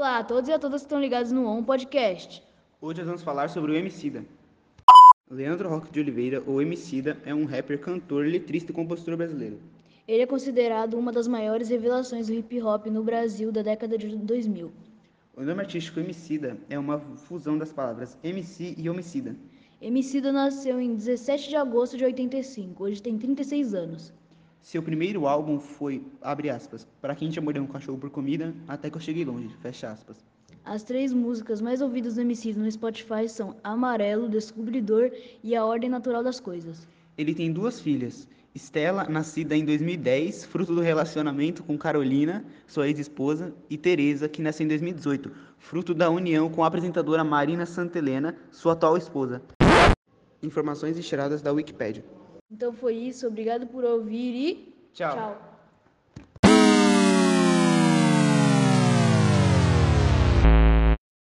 Olá a todos e a todas que estão ligados no ON Podcast. Hoje nós vamos falar sobre o Emicida. Leandro Roque de Oliveira, ou Emicida, é um rapper, cantor, letrista e compositor brasileiro. Ele é considerado uma das maiores revelações do hip hop no Brasil da década de 2000. O nome artístico Emicida é uma fusão das palavras MC e homicida. Emicida nasceu em 17 de agosto de 85, hoje tem 36 anos. Seu primeiro álbum foi, abre aspas, Pra quem já mordeu um cachorro por comida, até que eu cheguei longe, fecha aspas. As três músicas mais ouvidas do Emicida no Spotify são Amarelo, Descobridor e A Ordem Natural das Coisas. Ele tem duas filhas, Estela, nascida em 2010, fruto do relacionamento com Carolina, sua ex-esposa, e Teresa, que nasceu em 2018, fruto da união com a apresentadora Marina Santelena, sua atual esposa. Informações tiradas da Wikipédia. Então foi isso, obrigado por ouvir e Tchau. tchau.